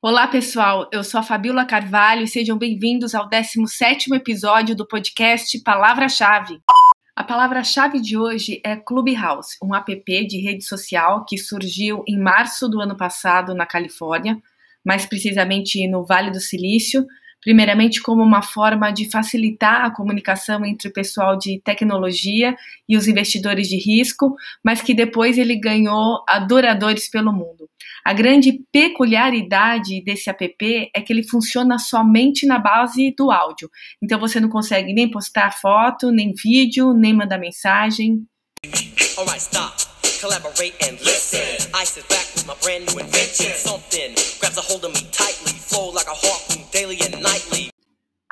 Olá, pessoal. Eu sou a Fabiola Carvalho e sejam bem-vindos ao 17º episódio do podcast Palavra-Chave. A palavra-chave de hoje é Clubhouse, um app de rede social que surgiu em março do ano passado na Califórnia, mais precisamente no Vale do Silício, primeiramente como uma forma de facilitar a comunicação entre o pessoal de tecnologia e os investidores de risco, mas que depois ele ganhou adoradores pelo mundo. A grande peculiaridade desse app é que ele funciona somente na base do áudio. Então você não consegue nem postar foto, nem vídeo, nem mandar mensagem. Alright, stop. Collaborate and listen. I sit back with my brand new invention.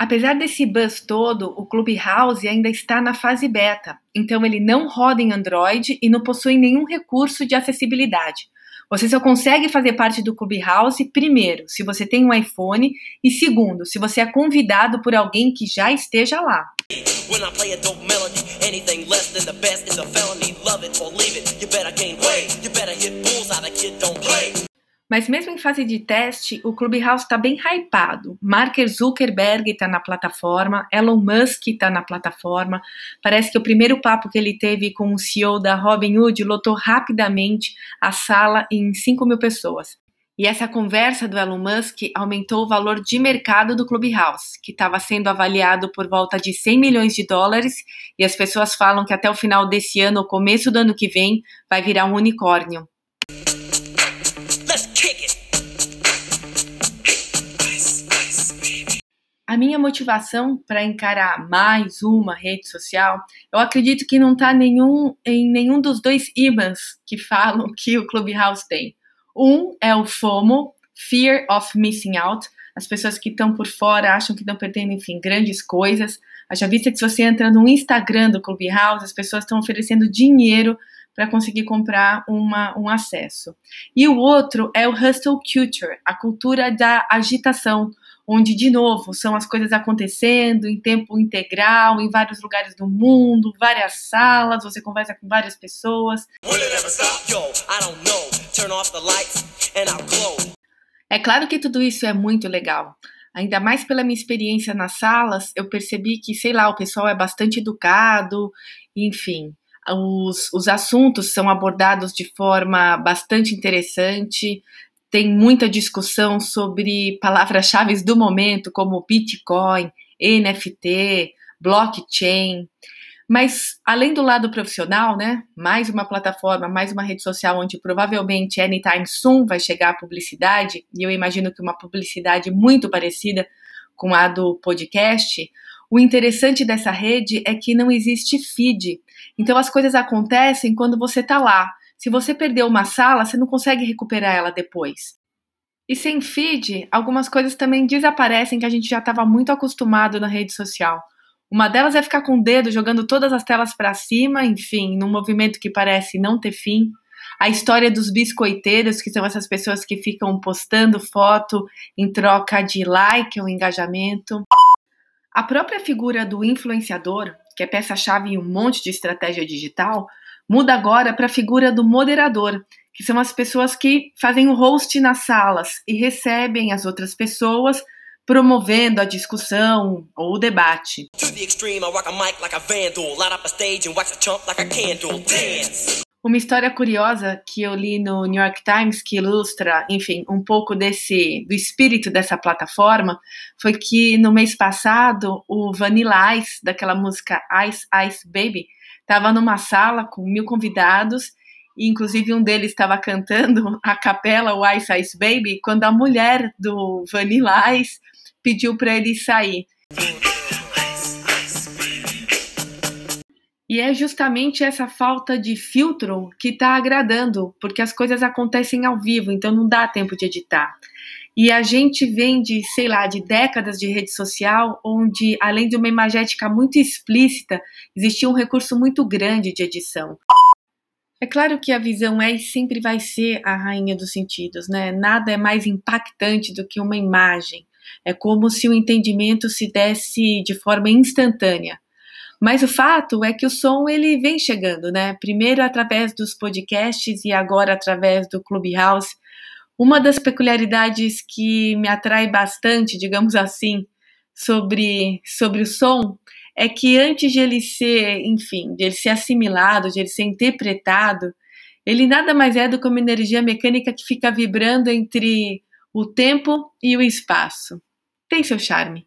Apesar desse buzz todo, o Clubhouse ainda está na fase beta, então ele não roda em Android e não possui nenhum recurso de acessibilidade. Você só consegue fazer parte do Clubhouse, primeiro, se você tem um iPhone, e segundo, se você é convidado por alguém que já esteja lá. When Mas mesmo em fase de teste, o Clubhouse está bem hypado. Mark Zuckerberg está na plataforma, Elon Musk está na plataforma. Parece que o primeiro papo que ele teve com o CEO da Robinhood lotou rapidamente a sala em 5 mil pessoas. E essa conversa do Elon Musk aumentou o valor de mercado do Clubhouse, que estava sendo avaliado por volta de 100 milhões de dólares, e as pessoas falam que até o final desse ano ou começo do ano que vem vai virar um unicórnio. A minha motivação para encarar mais uma rede social, eu acredito que não está nenhum, em nenhum dos dois imãs que falam que o Clubhouse tem. Um é o FOMO, Fear of Missing Out. As pessoas que estão por fora acham que estão perdendo, enfim, grandes coisas. Haja vista que se você entra no Instagram do Clubhouse, as pessoas estão oferecendo dinheiro para conseguir comprar uma, um acesso. E o outro é o Hustle Culture, a cultura da agitação, onde, de novo, são as coisas acontecendo em tempo integral, em vários lugares do mundo, várias salas, você conversa com várias pessoas. É claro que tudo isso é muito legal. Ainda mais pela minha experiência nas salas, eu percebi que, sei lá, o pessoal é bastante educado, enfim. Os, os assuntos são abordados de forma bastante interessante, tem muita discussão sobre palavras-chave do momento, como Bitcoin, NFT, blockchain. Mas, além do lado profissional, né, mais uma plataforma, mais uma rede social onde provavelmente anytime soon vai chegar a publicidade, e eu imagino que uma publicidade muito parecida com a do podcast, o interessante dessa rede é que não existe feed. Então, as coisas acontecem quando você está lá. Se você perdeu uma sala, você não consegue recuperar ela depois. E sem feed, algumas coisas também desaparecem que a gente já estava muito acostumado na rede social. Uma delas é ficar com o dedo jogando todas as telas para cima, enfim, num movimento que parece não ter fim. A história dos biscoiteiros, que são essas pessoas que ficam postando foto em troca de like ou engajamento. A própria figura do influenciador, que é peça-chave em um monte de estratégia digital, muda agora para a figura do moderador, que são as pessoas que fazem o host nas salas e recebem as outras pessoas promovendo a discussão ou o debate. Uma história curiosa que eu li no New York Times que ilustra, enfim, um pouco desse do espírito dessa plataforma foi que no mês passado o Vanilla Ice daquela música Ice Ice Baby estava numa sala com mil convidados e inclusive um deles estava cantando a capela o Ice Ice Baby quando a mulher do Vanilla Ice pediu para ele sair. E é justamente essa falta de filtro que está agradando, porque as coisas acontecem ao vivo, então não dá tempo de editar. E a gente vem de, sei lá, de décadas de rede social, onde, além de uma imagética muito explícita, existia um recurso muito grande de edição. É claro que a visão é e sempre vai ser a rainha dos sentidos, né? Nada é mais impactante do que uma imagem. É como se o entendimento se desse de forma instantânea. Mas o fato é que o som ele vem chegando, né? Primeiro através dos podcasts e agora através do Clubhouse. Uma das peculiaridades que me atrai bastante, digamos assim, sobre, sobre o som é que antes de ele ser, enfim, de ele ser assimilado, de ele ser interpretado, ele nada mais é do que uma energia mecânica que fica vibrando entre o tempo e o espaço. Tem seu charme.